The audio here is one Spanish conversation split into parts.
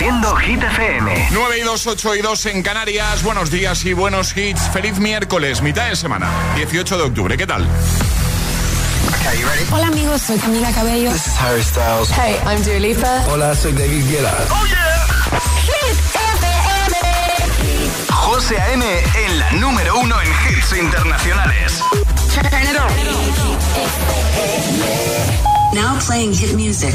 Haciendo Hit FM. 9 y 2, 8 y 2 en Canarias. Buenos días y buenos hits. Feliz miércoles, mitad de semana, 18 de octubre. ¿Qué tal? Hola amigos, soy Camila Cabello. This is Harry Styles. Hey, I'm Dua Lipa. Hola, soy David Guetta. ¡Oh, yeah! Hit FM. José A.M. en la número uno en hits internacionales. Turn it on. Now playing hit music.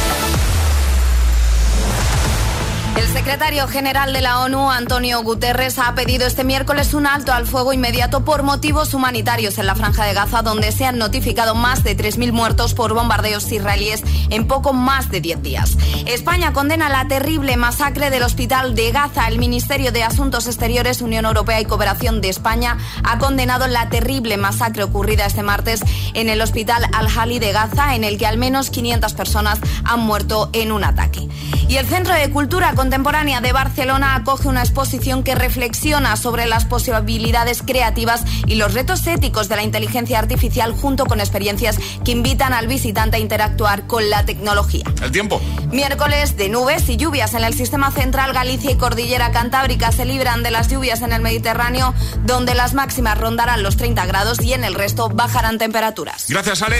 El secretario general de la ONU, Antonio Guterres, ha pedido este miércoles un alto al fuego inmediato por motivos humanitarios en la franja de Gaza, donde se han notificado más de 3.000 muertos por bombardeos israelíes en poco más de 10 días. España condena la terrible masacre del hospital de Gaza. El Ministerio de Asuntos Exteriores, Unión Europea y Cooperación de España ha condenado la terrible masacre ocurrida este martes en el hospital Al-Hali de Gaza, en el que al menos 500 personas han muerto en un ataque. Y el Centro de Cultura Contemporánea de Barcelona acoge una exposición que reflexiona sobre las posibilidades creativas y los retos éticos de la inteligencia artificial junto con experiencias que invitan al visitante a interactuar con la tecnología. El tiempo. Miércoles de nubes y lluvias en el sistema central Galicia y Cordillera Cantábrica se libran de las lluvias en el Mediterráneo donde las máximas rondarán los 30 grados y en el resto bajarán temperaturas. Gracias, Ale.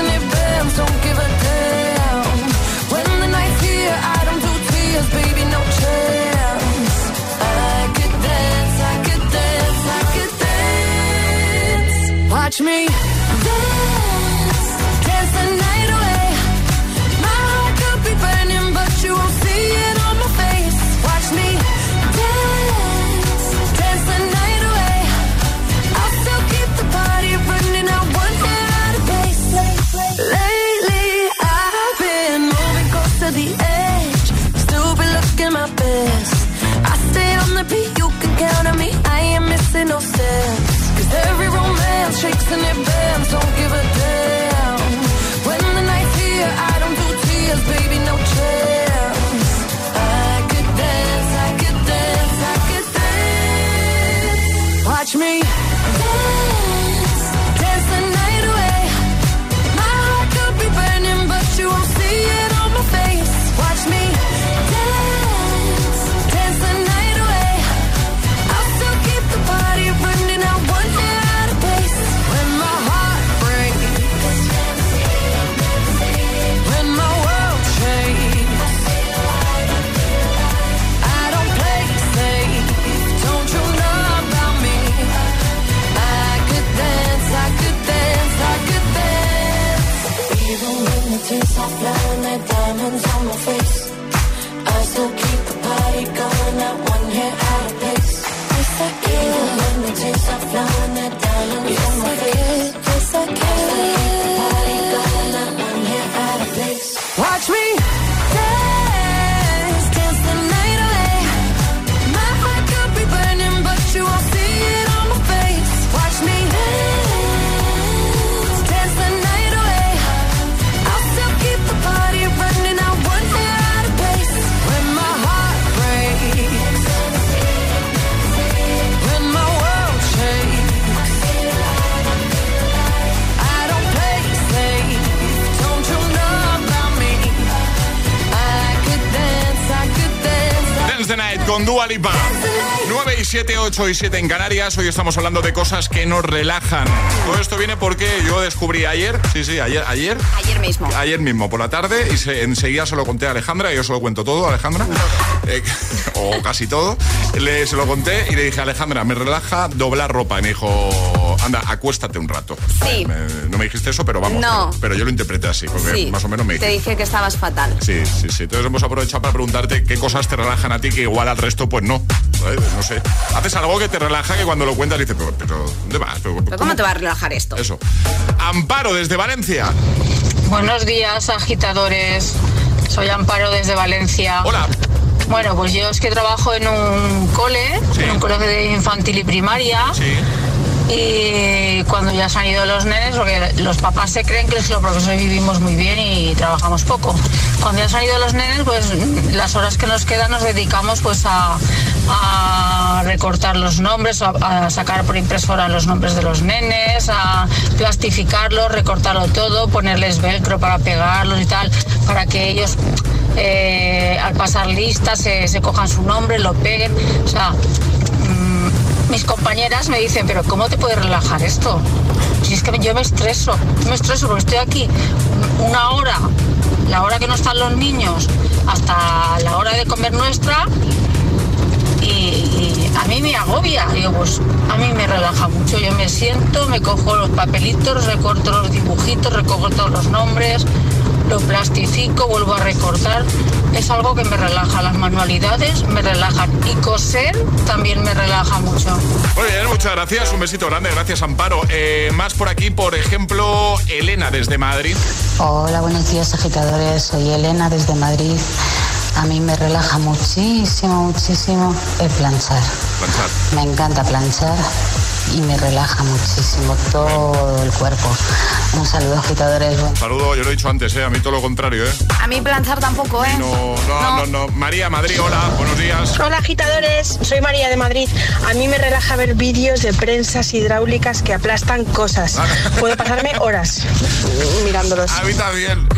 and if when that one hair out of place. It's like evil images are flowing that con Dua Lipa. 9 y 7, 8 y 7 en Canarias. Hoy estamos hablando de cosas que nos relajan. Todo esto viene porque yo descubrí ayer, sí, sí, ayer, ayer, Ayer mismo. ayer mismo por la tarde y se- enseguida se lo conté a Alejandra, yo se lo cuento todo, Alejandra, eh, o casi todo. Le, se lo conté y le dije, Alejandra, me relaja doblar ropa. Y me dijo, anda, acuéstate un rato. Sí. Me- no me dijiste eso, pero vamos. No. Pero, pero yo lo interpreté así, porque Sí, más o menos me Te dijiste. dije que estabas fatal. Sí, sí, sí. Entonces hemos aprovechado para preguntarte qué cosas te relajan a ti que igual al resto, pues no. No sé. Haces algo que te relaja que cuando lo cuentas dices, pero, pero ¿dónde vas? Pero, ¿Pero cómo te va a relajar esto? Eso. Amparo desde Valencia. Buenos días, agitadores. Soy Amparo desde Valencia. Hola. Bueno, pues yo es que trabajo en un cole, Sí. en un colegio de infantil y primaria. Sí. Y cuando ya se han ido los nenes, porque los papás se creen que los profesores vivimos muy bien y trabajamos poco. Cuando ya se han ido los nenes, pues las horas que nos quedan nos dedicamos pues a, a recortar los nombres, a, a sacar por impresora los nombres de los nenes, a plastificarlos, recortarlo todo, ponerles velcro para pegarlos y tal, para que ellos eh, al pasar listas se, cojan su nombre, lo peguen. O sea, mm, mis compañeras me dicen, pero ¿cómo te puede relajar esto? Si es que yo me estreso, me estreso porque estoy aquí una hora, la hora que no están los niños, hasta la hora de comer nuestra, y, y a mí me agobia. Digo, pues a mí me relaja mucho. Yo me siento, me cojo los papelitos, recorto los dibujitos, recojo todos los nombres, lo plastifico, vuelvo a recortar. Es algo que me relaja. Las manualidades me relajan. Y coser también me relaja mucho. Muy bien, muchas gracias. Un besito grande. Gracias, Amparo. Eh, más por aquí, por ejemplo, Elena desde Madrid. Hola, buenos días agitadores. Soy Elena desde Madrid. A mí me relaja muchísimo, muchísimo el planchar. Planchar. Me encanta planchar y me relaja muchísimo todo el cuerpo. Un saludo agitadores. Saludo, yo lo he dicho antes, ¿eh? a mí todo lo contrario. ¿eh? A mí planchar tampoco, ¿eh? No, no, no, no. María, Madrid, hola, buenos días. Hola agitadores, soy María de Madrid. A mí me relaja ver vídeos de prensas hidráulicas que aplastan cosas. Puedo pasarme horas mirándolos. A mí también.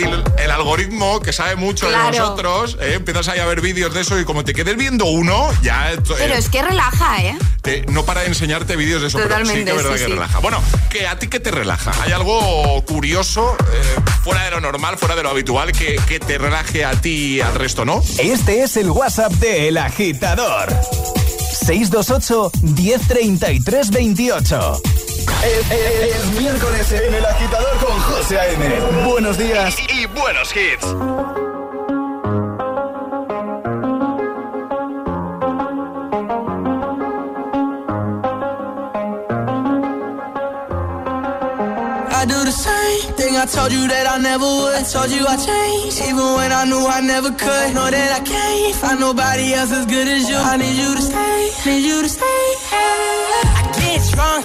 Y, el, algoritmo que sabe mucho Claro. de nosotros, ¿eh? empiezas ahí a ver vídeos de eso y como te quedes viendo uno, ya esto- Pero eh, es que relaja, ¿eh? te- no para de enseñarte vídeos de eso, pero sí Totalmente, que es verdad sí, que sí. relaja. Bueno, que a ti que te relaja. ¿Hay algo curioso, eh, fuera de lo normal, fuera de lo habitual, que, que te relaje a ti y al resto, no? Este es el WhatsApp de El Agitador. 628 1033 28. Es, es- es miércoles en El Agitador con José A.M. Buenos días y, y buenos hits. I do the same thing I told you that I never would. I told you I changed, even when I knew I never could. Know that I can't find nobody else as good as you. I need you to stay, need you to stay. I get drunk,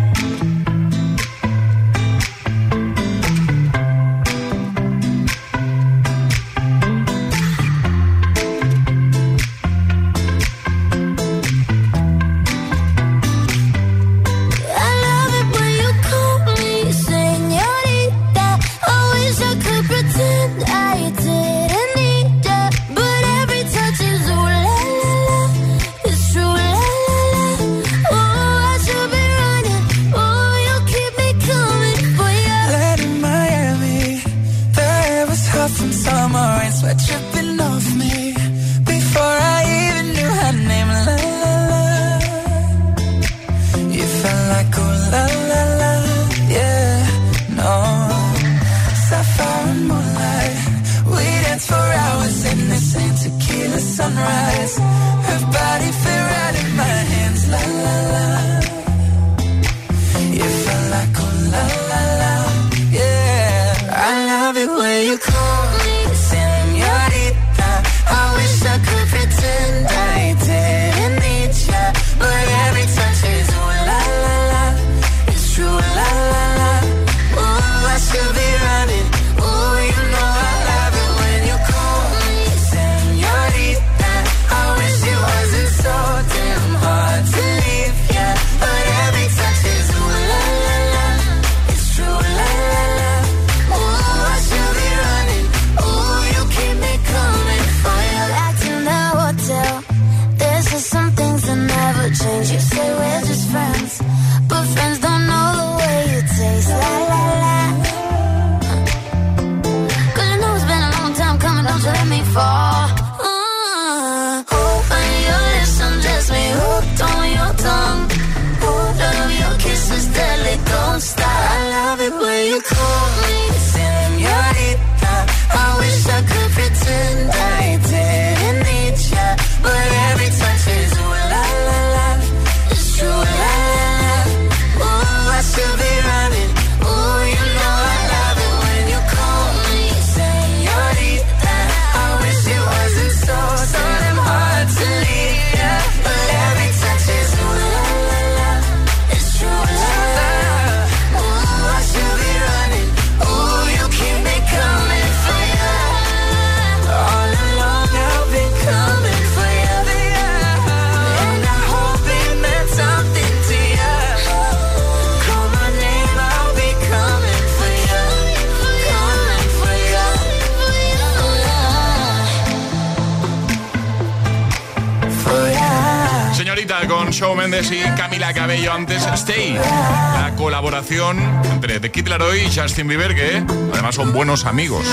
Y Justin Bieber que además son buenos amigos.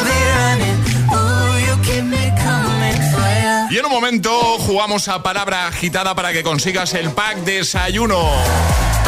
Y en un momento jugamos a palabra agitada para que consigas el pack desayuno.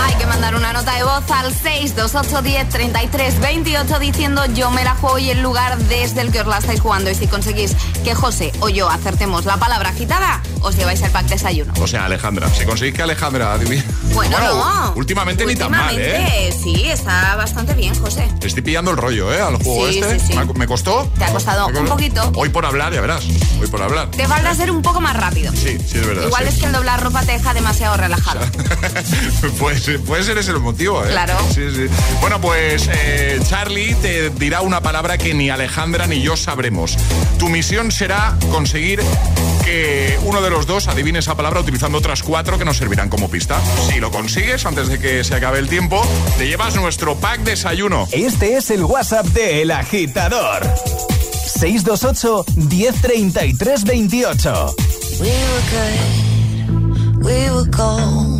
Hay que mandar una nota de voz al 628103328 diciendo yo me la juego y el lugar desde el que os la estáis jugando. Y si conseguís que José o yo acertemos la palabra agitada, os lleváis el pack desayuno. O sea, Alejandra, si conseguís que Alejandra adivine. Bueno, no. Últimamente, ni tan mal, ¿eh? Sí, está bastante bien, José. Te estoy pillando el rollo, ¿eh? Al juego Sí, este. sí, sí. ¿Me ha- ¿Me costó? Te ha costado ¿Me un poquito. Hoy por hablar, ya verás. Hoy por hablar. Te falta ser un poco más rápido. Sí, sí, es verdad. Igual es que el doblar ropa te deja demasiado relajado. puede, ser, puede ser ese el motivo, ¿eh? Claro. Sí, sí. Bueno, pues eh, Charlie te dirá una palabra que ni Alejandra ni yo sabremos. Tu misión será conseguir que uno de los dos adivine esa palabra utilizando otras cuatro que nos servirán como pista. Si lo consigues antes de que se acabe el tiempo, te llevas nuestro pack desayuno. Este es el WhatsApp de El Agitador. 628 1033 28. We were good, we were gold.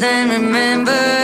then remember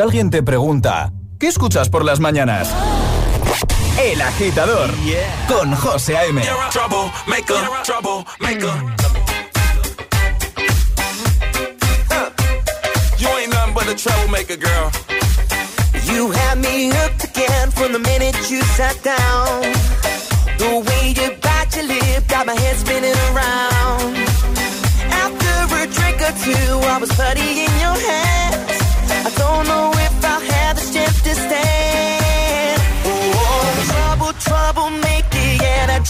Si alguien te pregunta, ¿qué escuchas por las mañanas? El Agitador con José A.M. Trouble maker, trouble maker. You ain't nothing but a troublemaker, girl. You had me hooked again from the minute you sat down. The way you bite your lip got my head spinning around. After a drink or two, I was putty in your hands. don't know if I have the strength to stand. Oh, trouble, troublemaker,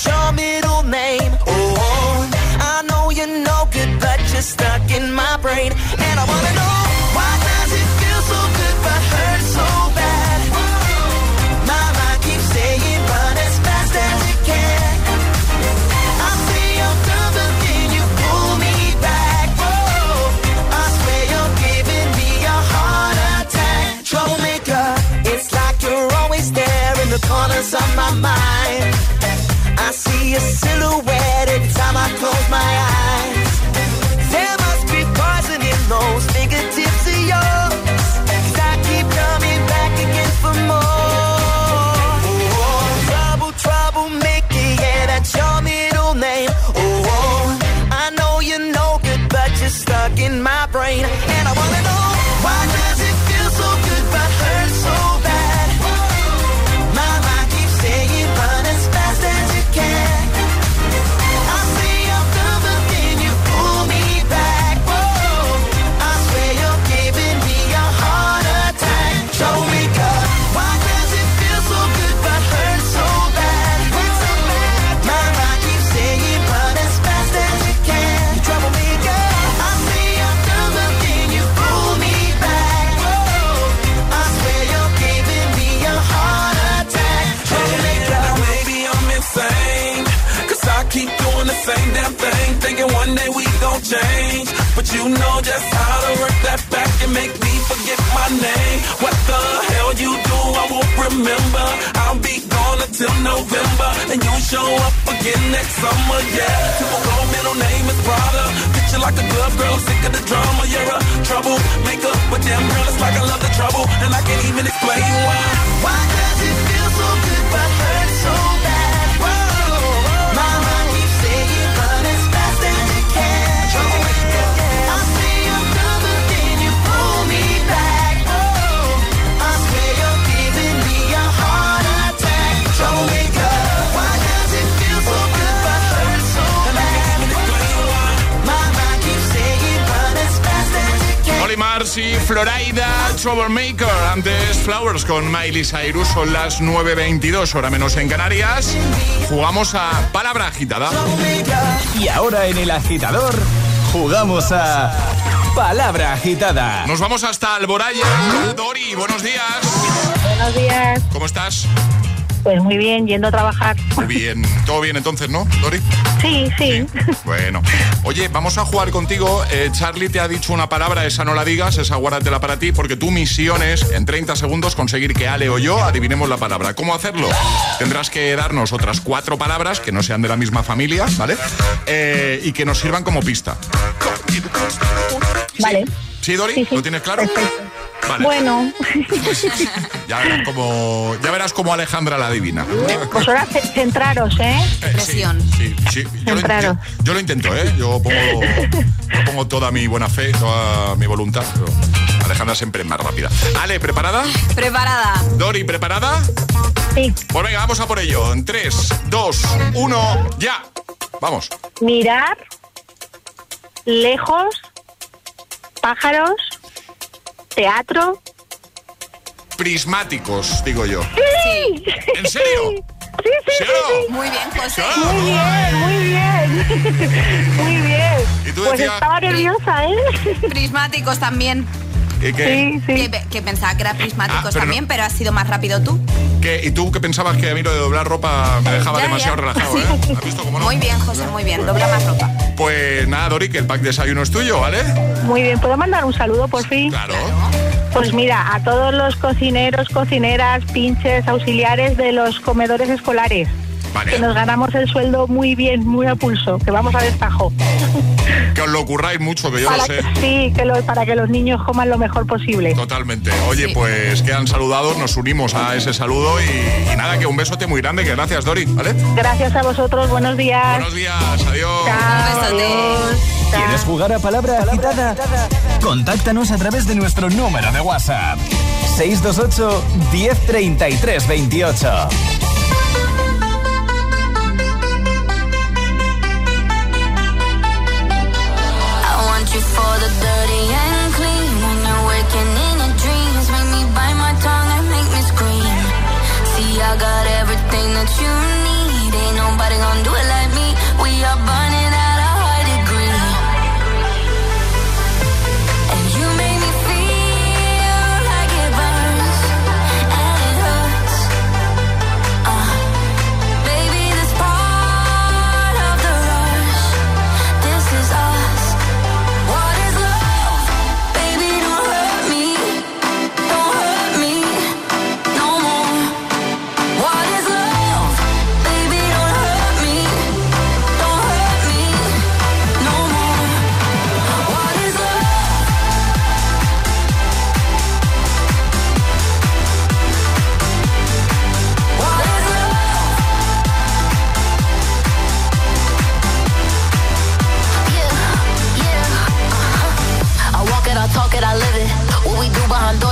your middle name. Oh, I know you're no good, but you're stuck in my brain, and I wanna know why does it feel so good but hurt so bad? silence on my mind. I see a silhouette every time I close my eyes. There must be poison in those fingertips of yours. Cause I keep coming back again for more. Oh, oh. trouble, trouble, Mickey, yeah, that's your middle name. Oh, oh, I know you're no good, but you're stuck in my brain. And I wanna Flowers con Miley Cyrus. Son las 9.22, hora menos en Canarias. Jugamos a palabra agitada. Y ahora en el agitador jugamos a Palabra Agitada. Nos vamos hasta Alboraya. Dori, buenos días. Buenos días. ¿Cómo estás? Pues muy bien, yendo a trabajar. Muy bien. ¿Todo bien entonces, no, Dori? Sí, sí. Bueno. Oye, vamos a jugar contigo. Eh, Charlie te ha dicho una palabra, esa no la digas, esa guárdatela para ti, porque tu misión es, en 30 segundos, conseguir que Ale o yo adivinemos la palabra. ¿Cómo hacerlo? Tendrás que darnos otras cuatro palabras que no sean de la misma familia, ¿vale? Eh, y que nos sirvan como pista. Vale. ¿Sí, Dori? ¿Lo tienes claro? Vale. Bueno, Ya verás como, ya verás cómo Alejandra la adivina. pues ahora ce- centraros, ¿eh? Presión. Sí, sí. Yo, lo, yo- yo lo intento, ¿eh? Yo pongo, yo pongo toda mi buena fe, toda mi voluntad. pero Alejandra siempre es más rápida. Ale, ¿preparada? Preparada. Dori, ¿preparada? Sí. Pues venga, vamos a por ello. En 3, 2, 1, ya. Vamos. Mirar, lejos, pájaros, teatro. Prismáticos, digo yo. ¡Sí! ¿En serio? Sí, sí, ¿Sí sí, sí. Muy bien, José. Muy bien, muy bien. Muy bien. ¿Y tú Pues decías- estaba nerviosa, ¿eh? Prismáticos también. ¿Y qué, Sí, sí. Que, que pensaba que era prismáticos Ah, pero también, no- pero has sido más rápido tú. qué- ¿Y tú qué pensabas que a mí lo de doblar ropa me dejaba Ya, demasiado ya. relajado, Sí. eh? ¿Has visto cómo no? Muy bien, José, muy bien. Dobla más ropa. Pues nada, Dori, que el pack de desayuno es tuyo, ¿vale? Muy bien. ¿Puedo mandar un saludo, por fin? Claro. Pues mira, a todos los cocineros, cocineras, pinches, auxiliares de los comedores escolares. Vale. Que nos ganamos el sueldo muy bien, muy a pulso, que vamos a destajo. Que os lo curráis mucho, que yo Para lo sé. que, sí, que lo- para que los niños coman lo mejor posible. Totalmente. Oye, Sí. pues quedan saludados, nos unimos a ese saludo y, y nada, que un besote muy grande, que gracias, Dori, ¿vale? Gracias a vosotros, buenos días. Buenos días, adiós. Chao, adiós. ¿Quieres jugar a Palabra Agitada? Contáctanos a través de nuestro número de WhatsApp. 628 1033 28. That you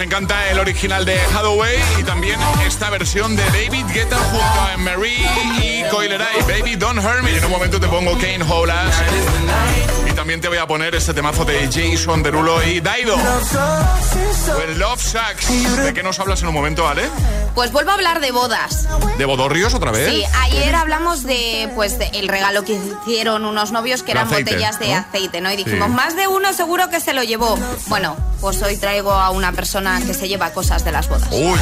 Nos encanta el original de Hathaway y también esta versión de David Guetta junto a Marie y Coileray. Baby, don't hurt me. En un momento te pongo Kane Holas. Y también te voy a poner este temazo de Jason Derulo y Daido. El Love Sucks. ¿De qué nos hablas en un momento, Ale? Pues vuelvo a hablar de bodas. ¿De Bodorrios otra vez? Sí, ayer hablamos de pues de el regalo que hicieron unos novios que eran aceite, botellas de ¿no? aceite, ¿no? Y dijimos, Sí. más de uno seguro que se lo llevó. Bueno, pues hoy traigo a una persona que se lleva cosas de las bodas. Uy, uy,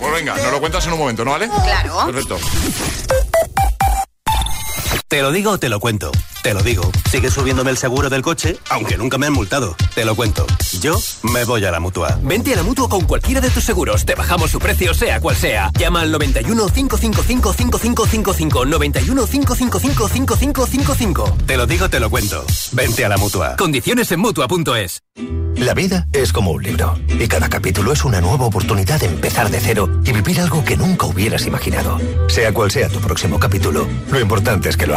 pues venga, nos lo cuentas en un momento, ¿no, Ale? Claro. Perfecto. Te lo digo o te lo cuento. Te lo digo. Sigue subiéndome el seguro del coche, aunque nunca me han multado. Te lo cuento. Yo me voy a la mutua. Vente a la mutua con cualquiera de tus seguros. Te bajamos su precio, sea cual sea. Llama al 91 555 5555. 91 555 5555. Te lo digo, te lo cuento. Vente a la mutua. Condiciones en mutua.es. La vida es como un libro y cada capítulo es una nueva oportunidad de empezar de cero y vivir algo que nunca hubieras imaginado. Sea cual sea tu próximo capítulo, lo importante es que lo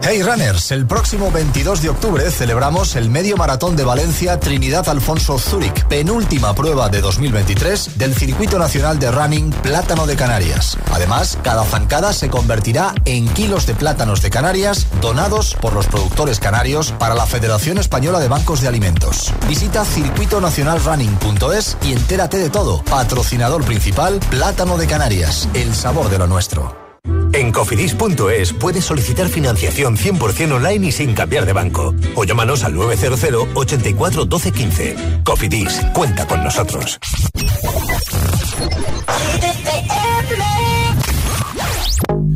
Hey Runners, el próximo 22 de octubre celebramos el Medio Maratón de Valencia Trinidad Alfonso Zúrich, penúltima prueba de 2023 del Circuito Nacional de Running Plátano de Canarias. Además, cada zancada se convertirá en kilos de plátanos de Canarias donados por los productores canarios para la Federación Española de Bancos de Alimentos. Visita circuitonacionalrunning.es y entérate de todo. Patrocinador principal, Plátano de Canarias, el sabor de lo nuestro. En cofidis.es puedes solicitar financiación 100% online y sin cambiar de banco. O llámanos al 900 84 12 15. Cofidis, cuenta con nosotros.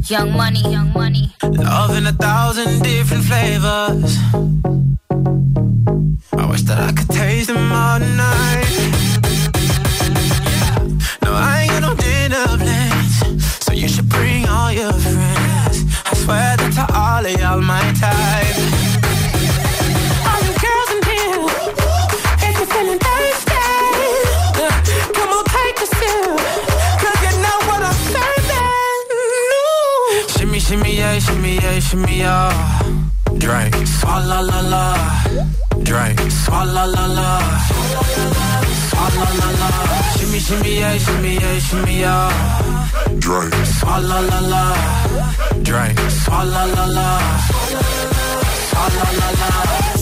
Young money, young money. Love in a thousand different flavors. I wish that I could taste them all night. Shimmy, yeah, shimmy, yeah. Drink. Swalla la la. Drink. Swalla la la. Swalla la la. Shimmy, shimmy, yeah, shimmy, yeah, shimmy, yeah. Drink. Swalla la la. Drink. Swalla la la. Swalla la la.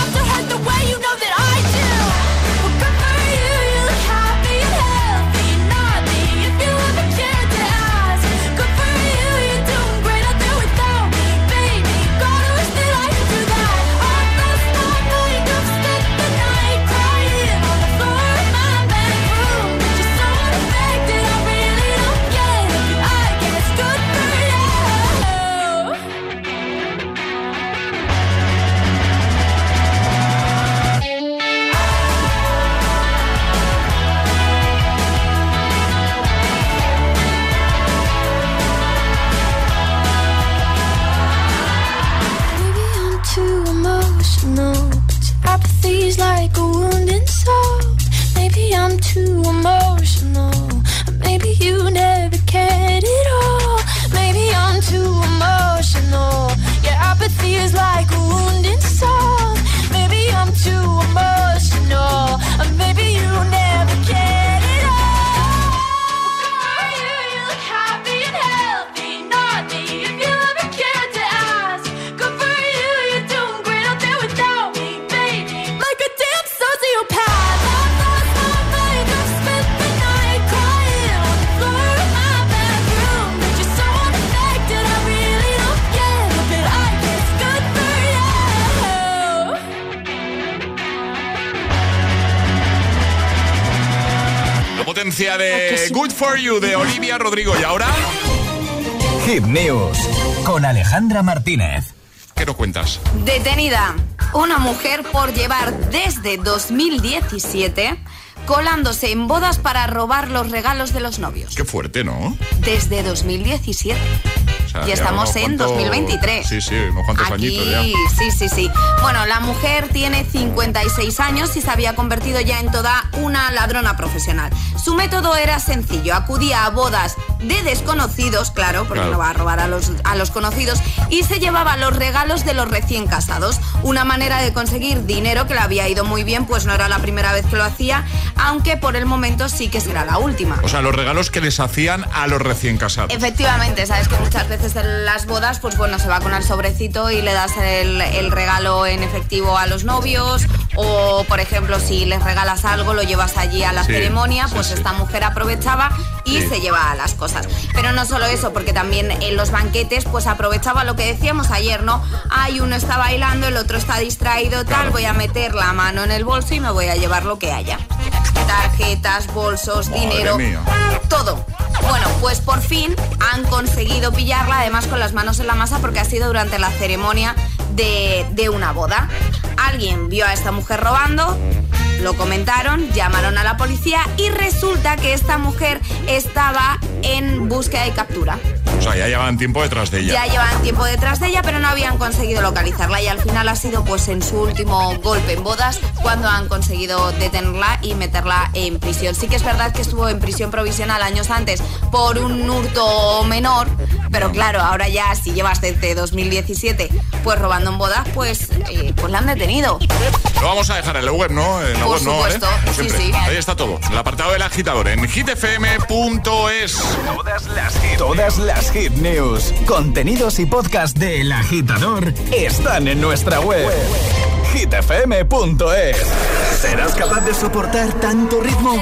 too emotional. Maybe you never. For You de Olivia Rodrigo. Y ahora, Hit News con Alejandra Martínez. ¿qué nos cuentas? Detenida una mujer por llevar desde 2017 colándose en bodas para robar los regalos de los novios. Qué fuerte, ¿no? Desde 2017. Sea, Y estamos en cuantos- 2023. Sí, sí, unos cuantos añitos ya. Aquí, sí, sí, sí. Bueno, la mujer tiene 56 años y se había convertido ya en toda una ladrona profesional. Su método era sencillo, acudía a bodas de desconocidos, claro, porque Claro. no va a robar a los, a los conocidos, y se llevaba los regalos de los recién casados. Una manera de conseguir dinero que le había ido muy bien, pues no era la primera vez que lo hacía, aunque por el momento sí que será la última. O sea, los regalos que les hacían a los recién casados. Efectivamente, sabes que muchas veces en las bodas, pues bueno, se va con el sobrecito y le das el, el regalo en efectivo a los novios. O, por ejemplo, si les regalas algo, lo llevas allí a la Sí, ceremonia, pues sí. esta mujer aprovechaba y se lleva las cosas. Pero no solo eso, porque también en los banquetes, pues aprovechaba lo que decíamos ayer, ¿no? Hay uno está bailando, el otro está distraído, tal, voy a meter la mano en el bolso y me voy a llevar lo que haya. Tarjetas, bolsos, Madre dinero, mía. todo. Bueno, pues por fin han conseguido pillarla, además con las manos en la masa, porque ha sido durante la ceremonia de, de una boda. Alguien vio a esta mujer robando, lo comentaron, llamaron a la policía y resulta que esta mujer estaba en búsqueda y captura. O sea, ya llevaban tiempo detrás de ella. Ya llevaban tiempo detrás de ella, pero no habían conseguido localizarla y al final ha sido pues en su último golpe en bodas cuando han conseguido detenerla y meterla en prisión. Sí que es verdad que estuvo en prisión provisional años antes por un hurto menor, pero claro, ahora ya si llevas desde 2017 pues robando en bodas, pues, eh, pues la han detenido. Lo vamos a dejar en la web, ¿no? En la Por web no, ¿eh? supuesto, sí, sí. Ahí está todo. El apartado del agitador en hitfm.es. Todas las hit, todas las hit news, contenidos y podcast de El Agitador están en nuestra web. hitfm.es. ¿Serás capaz de soportar tanto ritmo?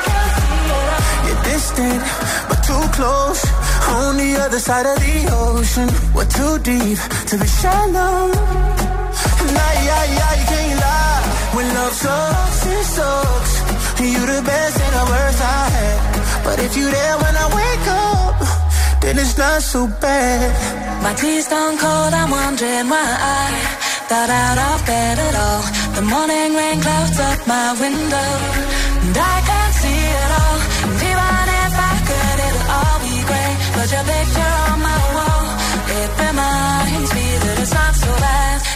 distant, but too close. On the other side of the ocean, we're too deep to be shallow. And I, I, I can't lie. When love sucks, it sucks. You're the best and the worst I had. But if you're there when I wake up, then it's not so bad. My tea's done cold, I'm wondering why I got out of bed at all. The morning rain clouds up my window, and I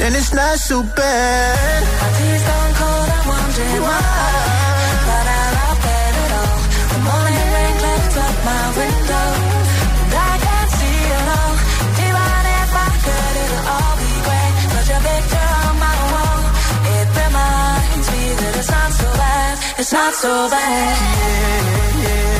then it's not so bad. My tea's gone cold, I'm wondering why I of bed at all. The morning rain clouds up my window, and I can't see it all. Even if I could, it'll all be grey. But your picture on my wall, it reminds me that it's not so bad, it's not so bad. Not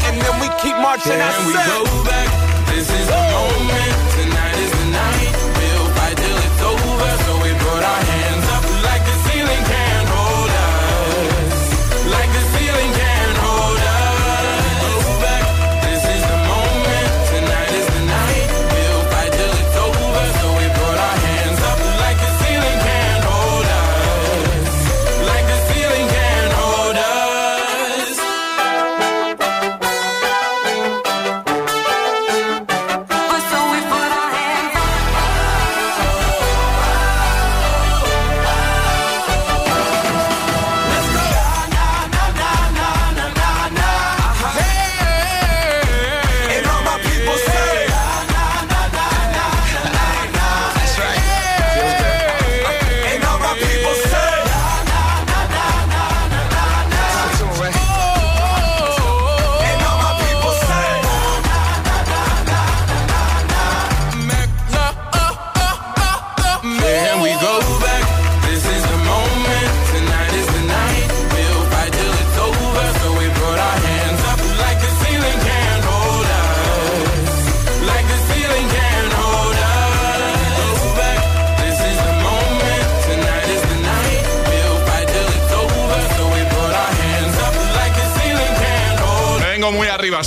and then we keep marching. Can we go back? This is the moment. Tonight is the night. We'll fight till it's over. So we put our hands up like the ceiling can't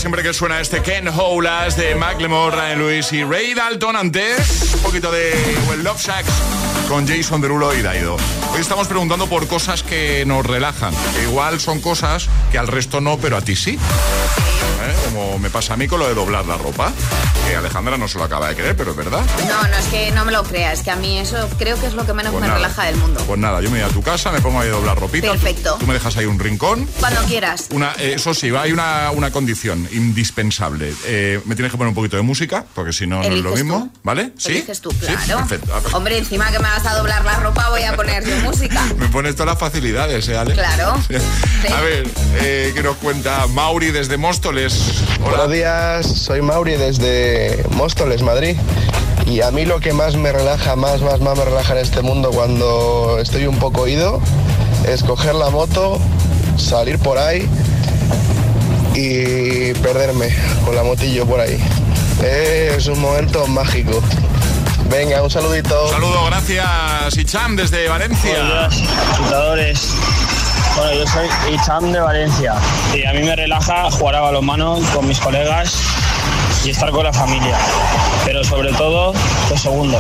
siempre que suena este Ken Howlas de Macklemore, Ryan Lewis y Ray Dalton. Antes, un poquito de Well Love Sacks con Jason Derulo y Daido. Hoy estamos preguntando por cosas que nos relajan. Que igual son cosas que al resto no, pero a ti sí. ¿Eh? Como me pasa a mí con lo de doblar la ropa. Que Alejandra no se lo acaba de creer, pero es verdad. No, no es que no me lo creas, es que a mí eso creo que es lo que menos Pues me nada. relaja del mundo. Pues nada, yo me voy a tu casa, me pongo ahí a doblar ropita. Perfecto. Tú me dejas ahí un rincón. Cuando quieras. Una, eh, eso sí, hay una, una condición indispensable. Eh, me tienes que poner un poquito de música, porque si no, no es lo mismo. tú. ¿Vale? ¿Sí? Eliges tú, Sí, claro. perfecto. Hombre, encima que me vas a doblar la ropa voy a poner yo música. Me pones todas las facilidades, ¿eh, Ale? Claro. A ver, eh, ¿qué nos cuenta Mauri desde Móstoles? Buenos días, soy Mauri desde Móstoles, Madrid. Y a mí lo que más me relaja, más, más, más me relaja en este mundo cuando estoy un poco ido, es coger la moto, salir por ahí y perderme con la motillo por ahí. Es un momento mágico. Venga, un saludito. Saludo, gracias. Icham desde Valencia. Buenos días. Bueno, yo soy Icham de Valencia y a mí me relaja jugar a balonmano con mis colegas y estar con la familia. Pero sobre todo, lo segundo.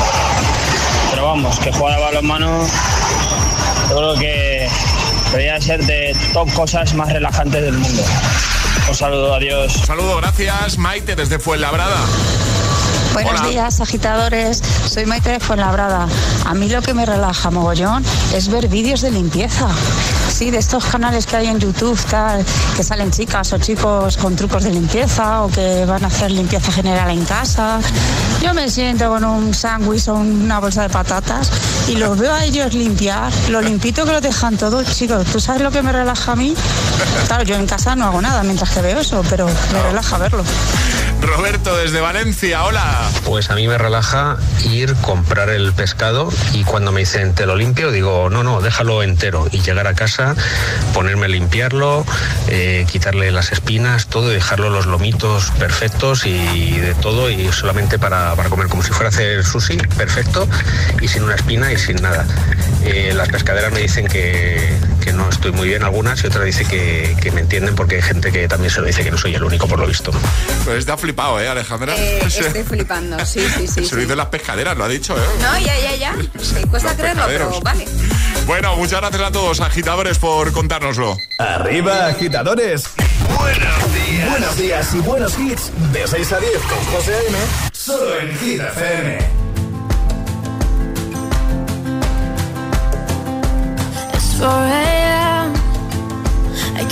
Pero vamos, que jugar a balonmano yo creo que debería ser de top cosas más relajantes del mundo. Un saludo, adiós. Saludo, gracias. Maite desde Fuenlabrada. Buenos Hola. días, agitadores. Soy Maite de Fuenlabrada. A mí lo que me relaja mogollón es ver vídeos de limpieza. Sí, de estos canales que hay en YouTube, tal, que salen chicas o chicos con trucos de limpieza o que van a hacer limpieza general en casa. Yo me siento con un sándwich o una bolsa de patatas y los veo a ellos limpiar, lo limpito que lo dejan todo. Chicos, ¿tú sabes lo que me relaja a mí? Claro, yo en casa no hago nada mientras que veo eso, pero me relaja verlo. Roberto desde Valencia, hola. Pues a mí me relaja ir, comprar el pescado y cuando me dicen te lo limpio, digo no, no, déjalo entero y llegar a casa, ponerme a limpiarlo, eh, quitarle las espinas, todo y dejarlo los lomitos perfectos y de todo y solamente para, para comer, como si fuera a hacer sushi, perfecto y sin una espina y sin nada. Eh, las pescaderas me dicen que, que no estoy muy bien algunas y otras dicen que, que me entienden porque hay gente que también se lo dice que no soy el único por lo visto. Pues está flipado, ¿eh, Alejandra? Eh, estoy flipando, sí, sí, sí. Se lo dicen las pescaderas, lo ha dicho, ¿eh? No, ya, ya, ya. Sí, cuesta Los creerlo, pero vale. Bueno, muchas gracias a todos, agitadores, por contárnoslo. Arriba, agitadores. Buenos días. Buenos días y buenos hits. De 6 a 10 con José A.M. Solo en Hit FM. It's 4 a.m.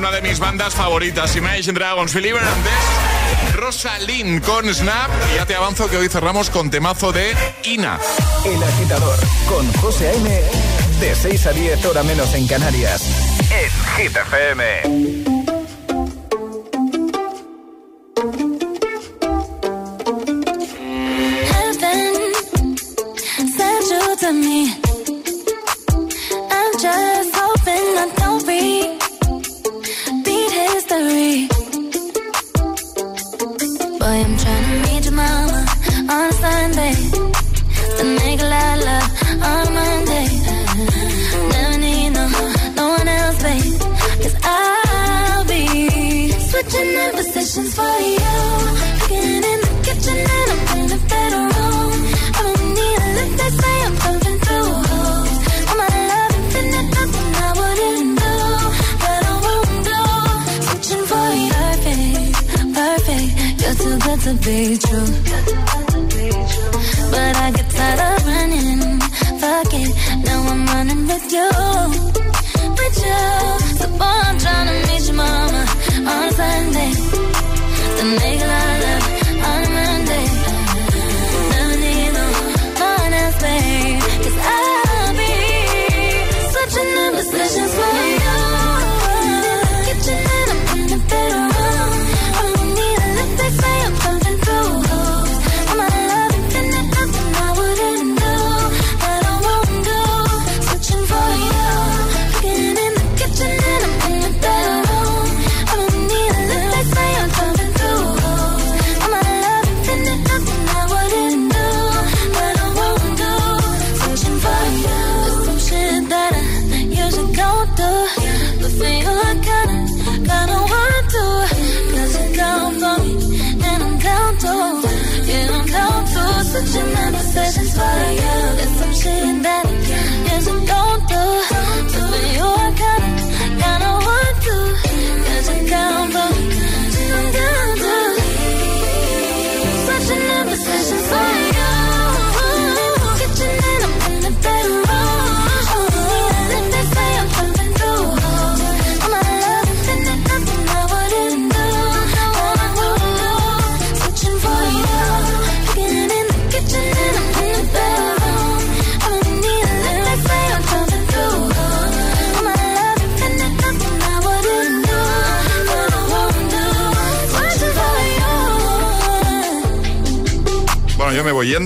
Una de mis bandas favoritas, Imagine Dragons, Believer antes, Rosalind con Snap. Y ya te avanzo que hoy cerramos con temazo de Ina. El agitador con José A.M. De 6 a 10 hora menos en Canarias. En Hit. I'm trying to meet your mama on Sunday. Good to be true.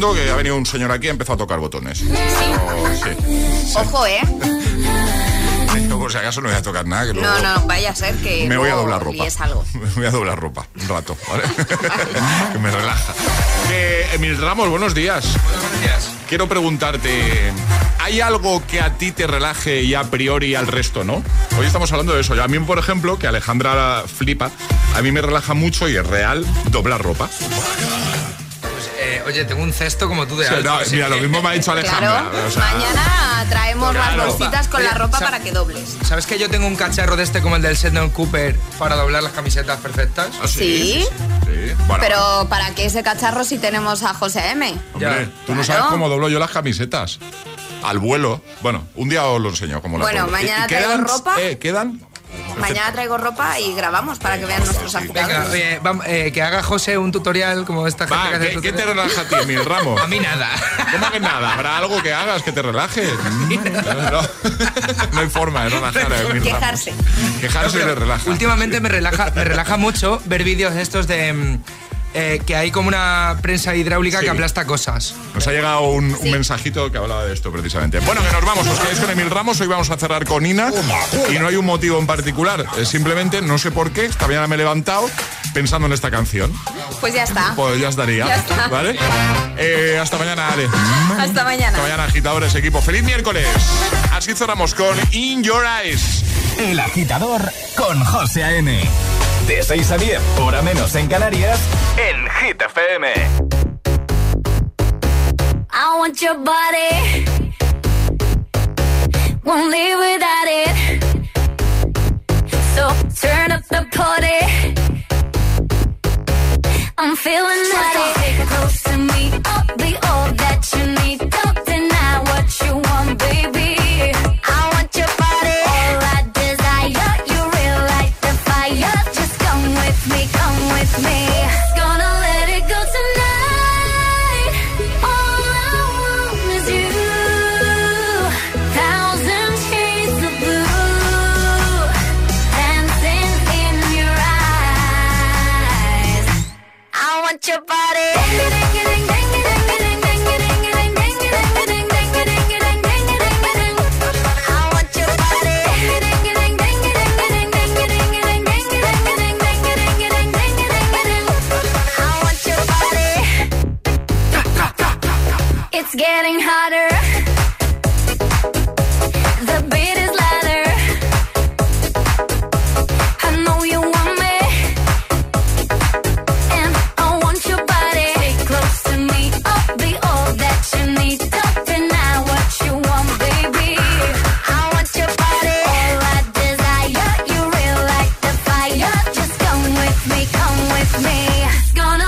Que ha venido un señor aquí y ha empezado a tocar botones. Oh, sí. Ojo, ¿eh? Yo, por si acaso no voy a tocar nada. Que No, luego no, vaya a ser que. Me voy a doblar ropa. algo. Me voy a doblar ropa un rato, ¿vale? que me relaja. Eh, Emil Ramos, buenos días. Buenos días. Quiero preguntarte, ¿hay algo que a ti te relaje y a priori al resto no? Hoy estamos hablando de eso. A mí, por ejemplo, que Alejandra flipa, a mí me relaja mucho y es real doblar ropa. Oye, tengo un cesto como tú de O sea, alto, no, así mira, lo mismo me ha dicho Alejandra. Claro, o sea, mañana traemos Claro. las bolsitas con la ropa para que dobles. ¿Sabes que yo tengo un cacharro de este como el del Sheldon Cooper para doblar las camisetas perfectas? ¿Ah, Sí. Bueno, Pero ¿para qué ese cacharro si tenemos a José M? Hombre, tú no sabes cómo doblo yo las camisetas. Al vuelo. Bueno, un día os lo enseño las Bueno, doblo. mañana ¿Y traigo quedan? ropa. Eh, ¿Quedan? Mañana traigo ropa y grabamos para que vean nuestros Venga, agitadores. oye, eh, que haga José un tutorial como esta gente que hace ¿Qué, qué te relaja a ti, Emil Ramos? A mí nada. ¿Cómo que nada? ¿Habrá algo que hagas que te relaje? No, no. No hay forma de relajar a Emil Ramos. Quejarse. Quejarse No, le relaja. Últimamente me relaja, me relaja mucho ver vídeos de estos de mm, eh, que hay como una prensa hidráulica Sí. que aplasta cosas. Nos ha llegado un, un mensajito que hablaba de esto precisamente. Bueno, que nos vamos. Os quedáis con Emil Ramos. Hoy vamos a cerrar con Ina. Y no hay un motivo en particular. Es simplemente, no sé por qué, esta mañana me he levantado pensando en esta canción. Pues ya está. Pues ya estaría. Ya está. ¿Vale? Eh, hasta mañana, Ale. Hasta mañana. Hasta mañana, agitadores, equipo. ¡Feliz miércoles! Así cerramos con In Your Eyes. El agitador con José A.M. De 6 a 10, hora menos en Canarias, en Hit FM. I want your body. Won't live without it. So turn up the party. I'm feeling naughty. Take close to me. I'll be all that you need. It's getting hotter. The beat is louder. I know you want me. And I want your body. Stay close to me. I'll be all that you need. Don't deny what you want, baby. I want your body. All I desire. You real like the fire. Just come with me, come with me. Gonna